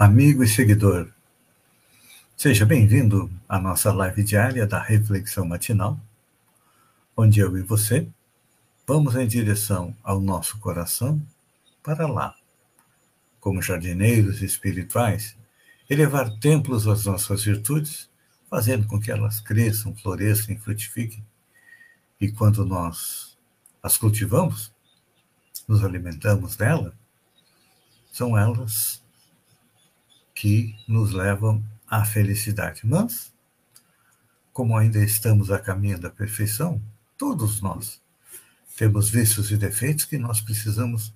amigo e seguidor. Seja bem-vindo à nossa live diária da Reflexão Matinal, onde eu e você vamos em direção ao nosso coração para lá, como jardineiros espirituais, elevar templos às nossas virtudes, fazendo com que elas cresçam, floresçam e frutifiquem. E quando nós as cultivamos, nos alimentamos dela, são elas que nos levam à felicidade. Mas, como ainda estamos a caminho da perfeição, todos nós temos vícios e defeitos que nós precisamos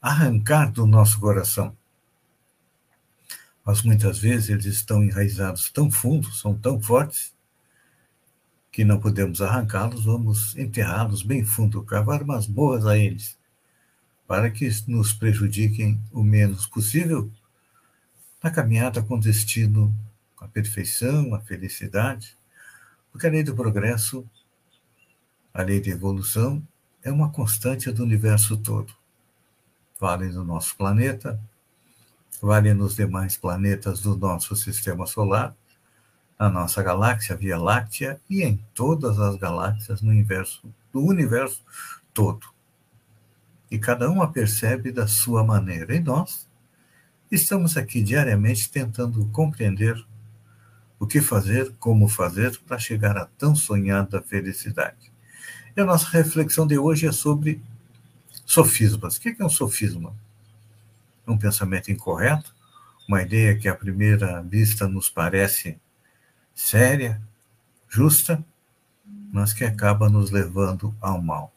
arrancar do nosso coração. Mas muitas vezes eles estão enraizados tão fundo, são tão fortes, que não podemos arrancá-los, vamos enterrá-los bem fundo, cavar umas boas a eles para que nos prejudiquem o menos possível na caminhada com destino à perfeição, à felicidade, porque a lei do progresso, a lei da evolução, é uma constante do universo todo. Vale no nosso planeta, vale nos demais planetas do nosso sistema solar, na nossa galáxia Via Láctea e em todas as galáxias no universo, do universo todo e cada um a percebe da sua maneira. E nós estamos aqui diariamente tentando compreender o que fazer, como fazer para chegar à tão sonhada felicidade. E a nossa reflexão de hoje é sobre sofismas. O que é um sofisma? Um pensamento incorreto, uma ideia que à primeira vista nos parece séria, justa, mas que acaba nos levando ao mal.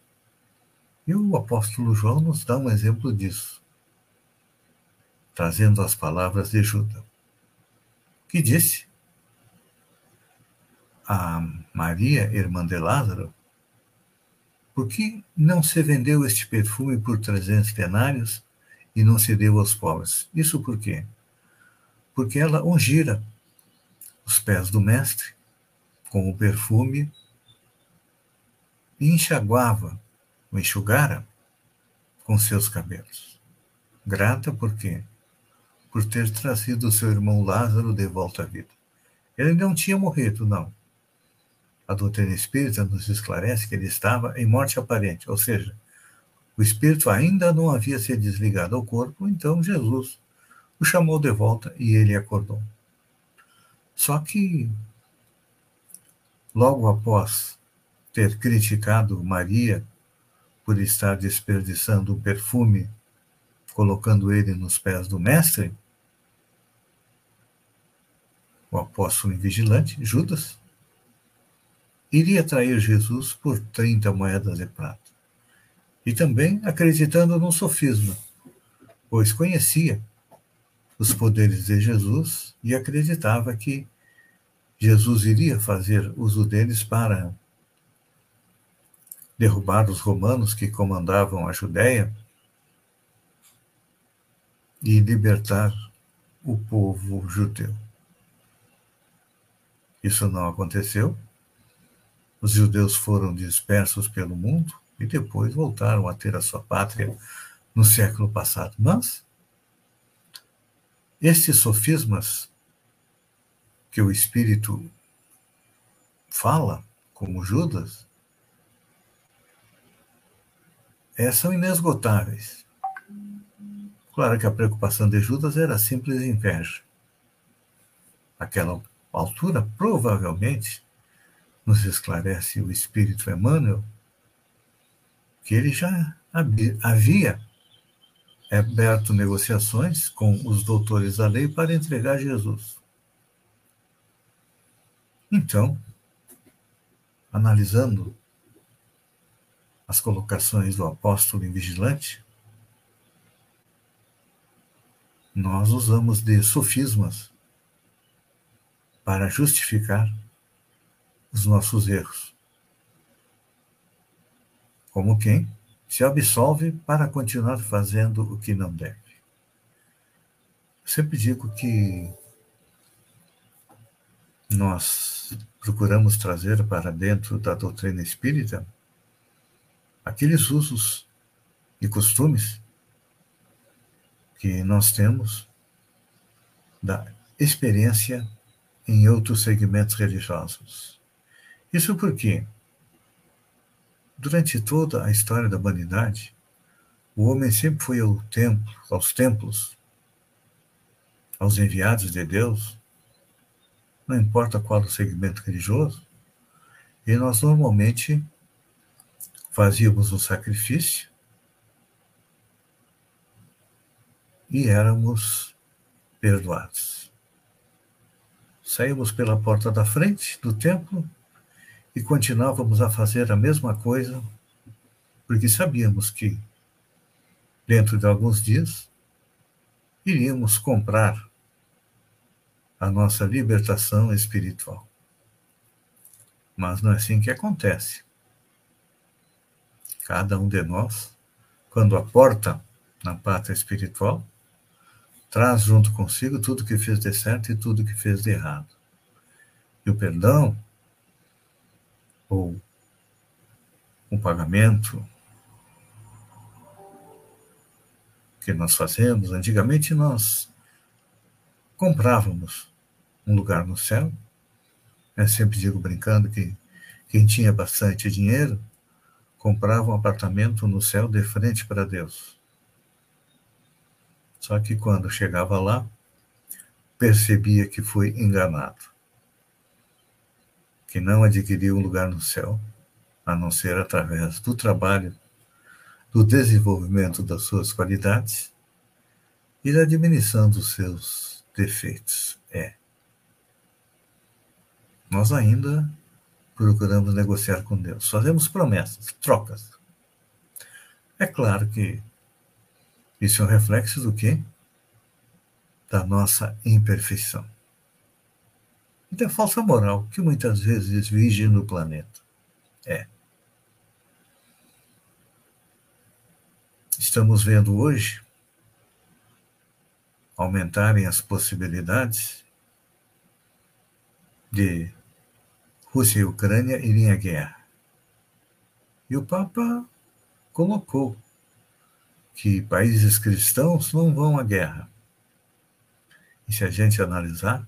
E o apóstolo João nos dá um exemplo disso, trazendo as palavras de Judas, que disse a Maria, irmã de Lázaro, por que não se vendeu este perfume por trezentos denários e não se deu aos pobres? Isso por quê? Porque ela ungira os pés do mestre com o perfume e enxaguava o enxugara com seus cabelos. Grata por quê? Por ter trazido seu irmão Lázaro de volta à vida. Ele não tinha morrido, não. A doutrina espírita nos esclarece que ele estava em morte aparente, ou seja, o espírito ainda não havia se desligado ao corpo, então Jesus o chamou de volta e ele acordou. Só que, logo após ter criticado Maria por estar desperdiçando o perfume, colocando ele nos pés do mestre, o apóstolo invigilante, Judas, iria trair Jesus por 30 moedas de prata. E também acreditando no sofisma, pois conhecia os poderes de Jesus e acreditava que Jesus iria fazer uso deles para derrubar os romanos que comandavam a Judéia e libertar o povo judeu. Isso não aconteceu. Os judeus foram dispersos pelo mundo e depois voltaram a ter a sua pátria no século passado. Mas estes sofismas que o Espírito fala, como Judas, é, são inesgotáveis. Claro que a preocupação de Judas era simples inveja. Naquela altura, provavelmente, nos esclarece o Espírito Emmanuel, que ele já havia aberto negociações com os doutores da lei para entregar Jesus. Então, analisando as colocações do apóstolo em vigilante, nós usamos de sofismas para justificar os nossos erros. Como quem se absolve para continuar fazendo o que não deve. sempre digo que nós procuramos trazer para dentro da doutrina espírita aqueles usos e costumes que nós temos da experiência em outros segmentos religiosos. Isso porque, durante toda a história da humanidade, o homem sempre foi ao templo, aos templos, aos enviados de Deus, não importa qual o segmento religioso, e nós normalmente fazíamos um sacrifício e éramos perdoados. Saímos pela porta da frente do templo e continuávamos a fazer a mesma coisa, porque sabíamos que, dentro de alguns dias, iríamos comprar a nossa libertação espiritual. Mas não é assim que acontece. Cada um de nós, quando aporta na pátria espiritual, traz junto consigo tudo que fez de certo e tudo que fez de errado. E o perdão, ou o pagamento que nós fazemos, antigamente nós comprávamos um lugar no céu. Eu sempre digo brincando que quem tinha bastante dinheiro comprava um apartamento no céu de frente para Deus. Só que quando chegava lá, percebia que foi enganado, que não adquiriu um lugar no céu, a não ser através do trabalho, do desenvolvimento das suas qualidades e da diminuição dos seus defeitos. É. Nós ainda procuramos negociar com Deus, fazemos promessas, trocas. É claro que isso é um reflexo do quê? Da nossa imperfeição. E da falsa moral que muitas vezes vige no planeta. É. Estamos vendo hoje aumentarem as possibilidades de Rússia e Ucrânia irem à guerra. E o Papa colocou que países cristãos não vão à guerra. E se a gente analisar,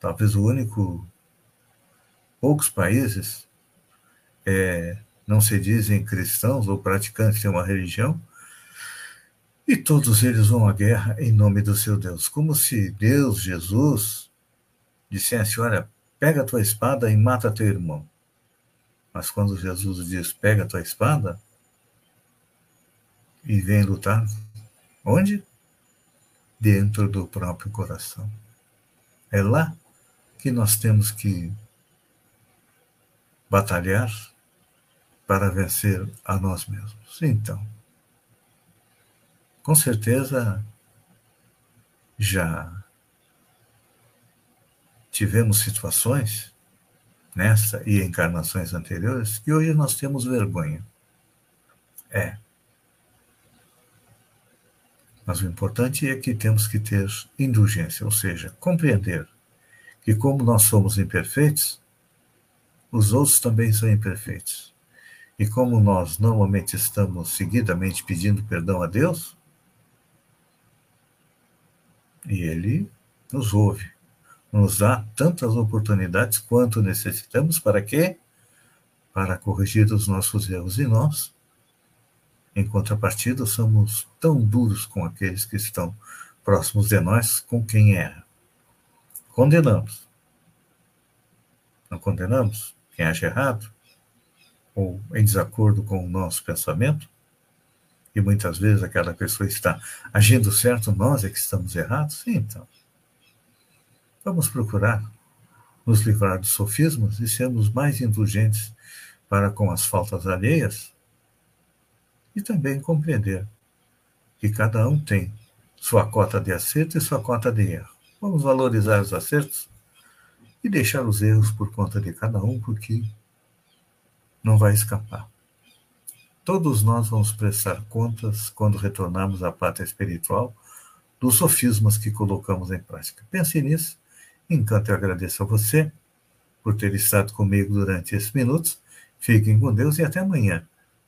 talvez o único, poucos países é, não se dizem cristãos ou praticantes de uma religião, e todos eles vão à guerra em nome do seu Deus, como se Deus, Jesus, dissesse: Olha, pega a tua espada e mata teu irmão. Mas quando Jesus diz: Pega a tua espada, e vem lutar. Onde? Dentro do próprio coração. É lá que nós temos que batalhar para vencer a nós mesmos. Então, com certeza já tivemos situações nesta e encarnações anteriores que hoje nós temos vergonha. É, mas o importante é que temos que ter indulgência, ou seja, compreender que, como nós somos imperfeitos, os outros também são imperfeitos. E como nós normalmente estamos seguidamente pedindo perdão a Deus, e Ele nos ouve, nos dá tantas oportunidades quanto necessitamos para quê? Para corrigir os nossos erros. E nós em contrapartida, somos tão duros com aqueles que estão próximos de nós, com quem erra. Condenamos. Não condenamos quem age errado ou em desacordo com o nosso pensamento? E muitas vezes aquela pessoa está agindo certo, nós é que estamos errados? Sim, então. Vamos procurar nos livrar dos sofismas e sermos mais indulgentes para com as faltas alheias e também compreender que cada um tem sua cota de acerto e sua cota de erro. Vamos valorizar os acertos e deixar os erros por conta de cada um, porque não vai escapar. Todos nós vamos prestar contas quando retornarmos à pátria espiritual dos sofismas que colocamos em prática. Pense nisso. Enquanto eu agradeço a você por ter estado comigo durante esses minutos. Fiquem com Deus e até amanhã,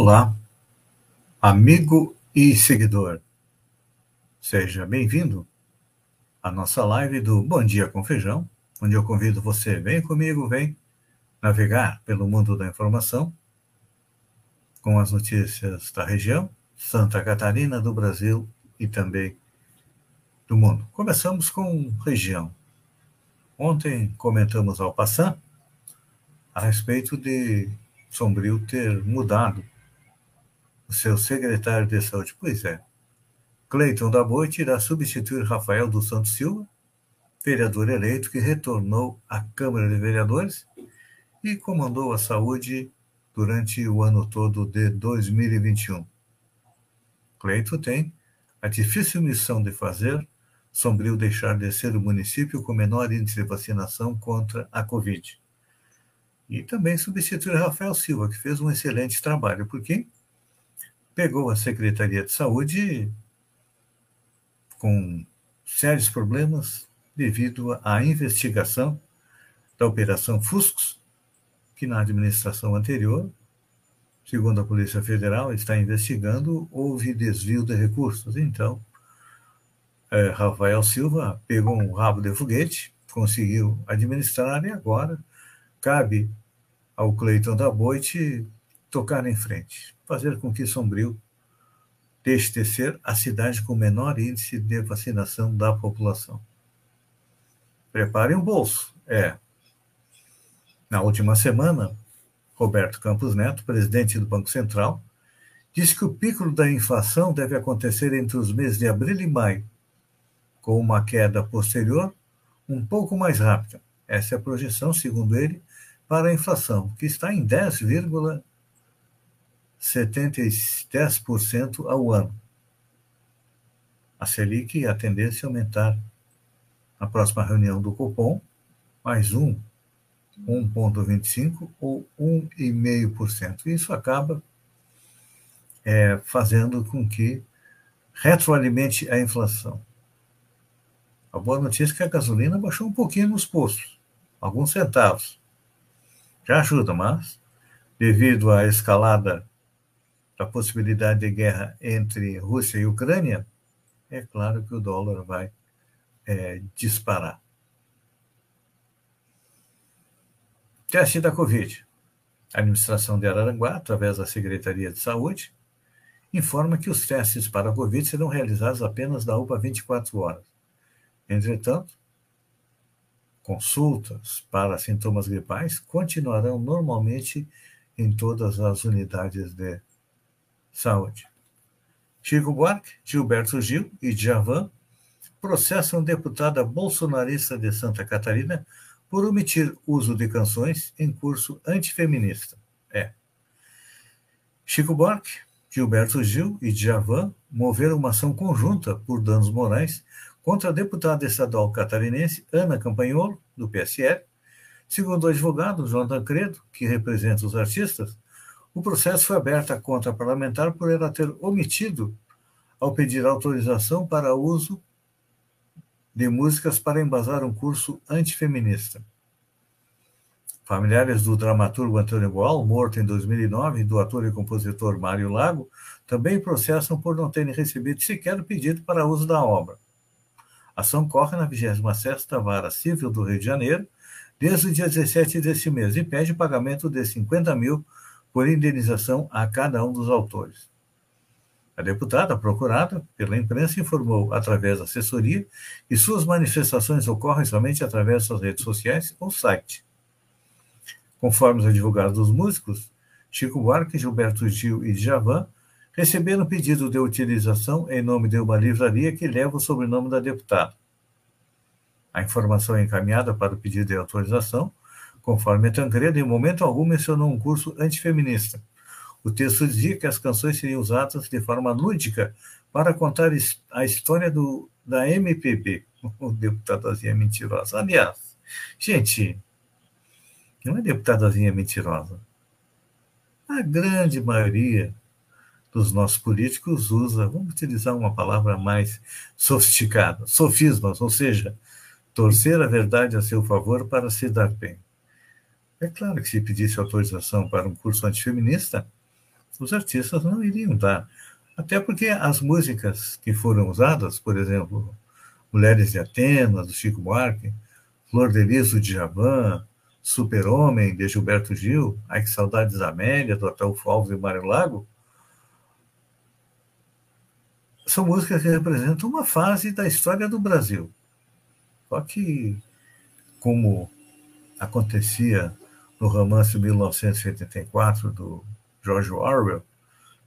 Olá, amigo e seguidor. Seja bem-vindo à nossa live do Bom Dia com Feijão, onde eu convido você, vem comigo, vem navegar pelo mundo da informação com as notícias da região, Santa Catarina, do Brasil e também do mundo. Começamos com região. Ontem comentamos ao passar a respeito de Sombrio ter mudado o seu secretário de saúde. Pois é. Cleiton da Boite irá substituir Rafael dos Santos Silva, vereador eleito que retornou à Câmara de Vereadores e comandou a saúde durante o ano todo de 2021. Cleiton tem a difícil missão de fazer Sombrio deixar de ser o município com menor índice de vacinação contra a Covid. E também substituir Rafael Silva, que fez um excelente trabalho, porque pegou a Secretaria de Saúde com sérios problemas devido à investigação da Operação Fuscos, que na administração anterior, segundo a Polícia Federal, está investigando, houve desvio de recursos. Então, é, Rafael Silva pegou um rabo de foguete, conseguiu administrar e agora cabe ao Cleiton da Boite tocar em frente fazer com que Sombrio deixe de ser a cidade com menor índice de vacinação da população. Preparem o bolso. É. Na última semana, Roberto Campos Neto, presidente do Banco Central, disse que o pico da inflação deve acontecer entre os meses de abril e maio, com uma queda posterior um pouco mais rápida. Essa é a projeção, segundo ele, para a inflação, que está em 10,5%. 70, 10% ao ano. A Selic, a tendência é aumentar na próxima reunião do Copom, mais um, 1,25% ou 1,5%. Isso acaba é, fazendo com que retroalimente a inflação. A boa notícia é que a gasolina baixou um pouquinho nos postos, alguns centavos. Já ajuda, mas devido à escalada a possibilidade de guerra entre Rússia e Ucrânia, é claro que o dólar vai é, disparar. Teste da Covid. A administração de Araranguá, através da Secretaria de Saúde, informa que os testes para a Covid serão realizados apenas da UPA 24 horas. Entretanto, consultas para sintomas gripais continuarão normalmente em todas as unidades de Saúde. Chico Buarque, Gilberto Gil e Djavan processam deputada bolsonarista de Santa Catarina por omitir uso de canções em curso antifeminista. É. Chico Buarque, Gilberto Gil e Djavan moveram uma ação conjunta por danos morais contra a deputada estadual catarinense Ana Campanholo, do PSL. Segundo o advogado João Tancredo, que representa os artistas, o processo foi aberto à conta parlamentar por ela ter omitido ao pedir autorização para uso de músicas para embasar um curso antifeminista. Familiares do dramaturgo Antônio Boal, morto em 2009, e do ator e compositor Mário Lago, também processam por não terem recebido sequer o pedido para uso da obra. A ação corre na 26ª Vara Civil do Rio de Janeiro, desde o dia 17 deste mês, e pede pagamento de 50 mil por indenização a cada um dos autores. A deputada, procurada pela imprensa, informou através da assessoria que suas manifestações ocorrem somente através das redes sociais ou site. Conforme os advogados dos músicos, Chico Buarque, Gilberto Gil e Djavan receberam pedido de utilização em nome de uma livraria que leva o sobrenome da deputada. A informação é encaminhada para o pedido de autorização, conforme Tancredo, em momento algum mencionou um curso antifeminista. O texto dizia que as canções seriam usadas de forma lúdica para contar a história do, da MPB. O deputadazinha mentirosa. Aliás, gente, não é deputadazinha mentirosa. A grande maioria dos nossos políticos usa, vamos utilizar uma palavra mais sofisticada, sofismas, ou seja, torcer a verdade a seu favor para se dar bem. É claro que se pedisse autorização para um curso antifeminista, os artistas não iriam dar. Até porque as músicas que foram usadas, por exemplo, Mulheres de Atenas, do Chico Buarque, Flor de Lis, do Djavan, Super-Homem, de Gilberto Gil, Ai que Saudades da Amélia, do Ataúfo Alves e Mário Lago, são músicas que representam uma fase da história do Brasil. Só que, como acontecia no romance 1984 do George Orwell,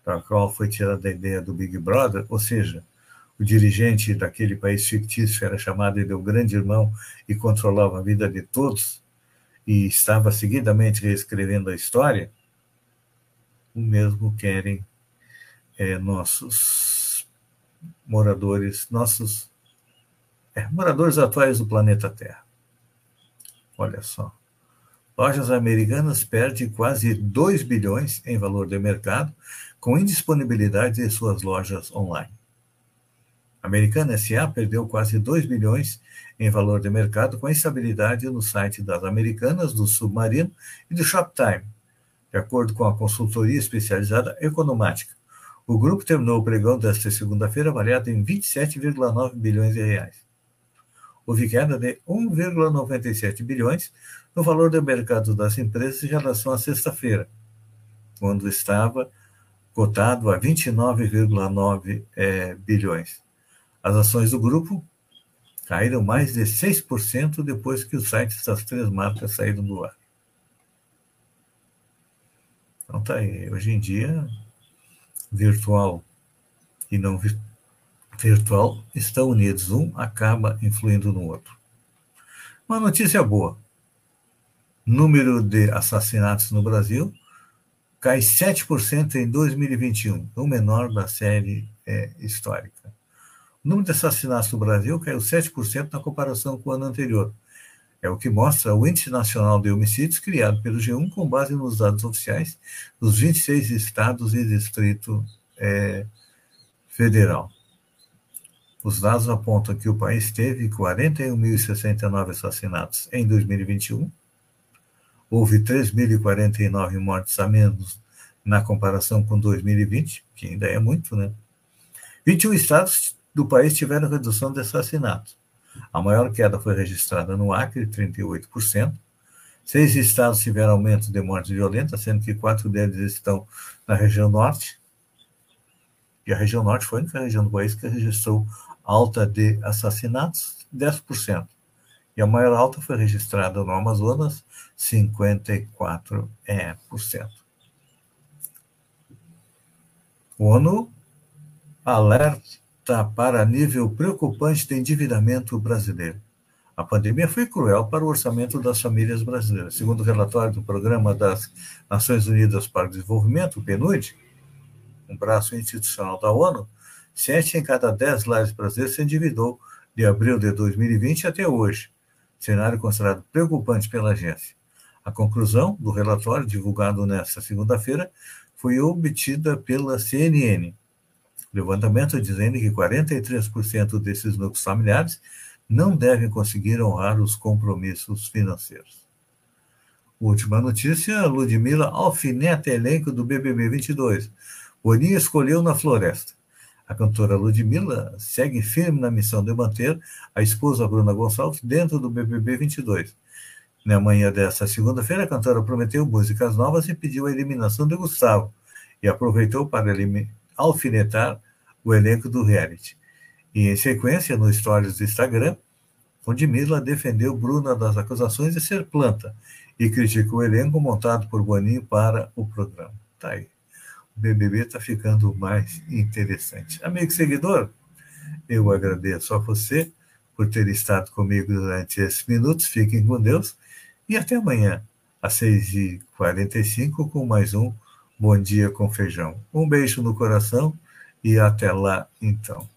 da qual foi tirada a ideia do Big Brother, ou seja, o dirigente daquele país fictício era chamado de o Grande Irmão e controlava a vida de todos, e estava seguidamente reescrevendo a história, o mesmo querem é, nossos moradores, nossos é, moradores atuais do planeta Terra. Olha só. Lojas americanas perdem quase 2 bilhões em valor de mercado com indisponibilidade de suas lojas online. Americana SA perdeu quase 2 bilhões em valor de mercado com instabilidade no site das Americanas, do Submarino e do Shoptime, de acordo com a consultoria especializada Economática. O grupo terminou o pregão desta segunda-feira avaliado em 27,9 bilhões de reais. Houve queda de 1,97 bilhões no valor do mercado das empresas em relação à sexta-feira, quando estava cotado a 29,9 é, bilhões. As ações do grupo caíram mais de 6% depois que os sites das três marcas saíram do ar. Então tá aí. Hoje em dia, virtual e não virtual estão unidos. Um acaba influindo no outro. Uma notícia boa número de assassinatos no Brasil cai 7% em 2021, o menor da série é, histórica. O número de assassinatos no Brasil caiu 7% na comparação com o ano anterior. É o que mostra o Índice Nacional de Homicídios criado pelo G1 com base nos dados oficiais dos 26 estados e Distrito é, Federal. Os dados apontam que o país teve 41.069 assassinatos em 2021, houve 3.049 mortes a menos na comparação com 2020, que ainda é muito, né? 21 estados do país tiveram redução de assassinatos. A maior queda foi registrada no Acre, 38%. Seis estados tiveram aumento de mortes violentas, sendo que quatro deles estão na região norte. E a região norte foi a única região do país que registrou alta de assassinatos, 10%. E a maior alta foi registrada no Amazonas, 54%. É, ONU alerta para nível preocupante de endividamento brasileiro. A pandemia foi cruel para o orçamento das famílias brasileiras. Segundo o relatório do Programa das Nações Unidas para o Desenvolvimento, o PNUD, um braço institucional da ONU, sete em cada dez lares brasileiros se endividou de abril de 2020 até hoje, cenário considerado preocupante pela agência. A conclusão do relatório, divulgado nesta segunda-feira, foi obtida pela CNN. Levantamento dizendo que 43% desses núcleos familiares não devem conseguir honrar os compromissos financeiros. Última notícia: Ludmilla alfineta elenco do BBB 22. Boninho escolheu na floresta. A cantora Ludmilla segue firme na missão de manter a esposa Bruna Gonçalves dentro do BBB 22. Na manhã desta segunda-feira, a cantora prometeu músicas novas e pediu a eliminação de Gustavo, e aproveitou para alfinetar o elenco do reality. E, em sequência, no Stories do Instagram, onde Mila defendeu Bruna das acusações de ser planta e criticou o elenco montado por Boninho para o programa. Tá aí. BBB está ficando mais interessante. Amigo seguidor, eu agradeço a você por ter estado comigo durante esses minutos. Fiquem com Deus e até amanhã, às 6h45, com mais um Bom Dia com Feijão. Um beijo no coração e até lá, então.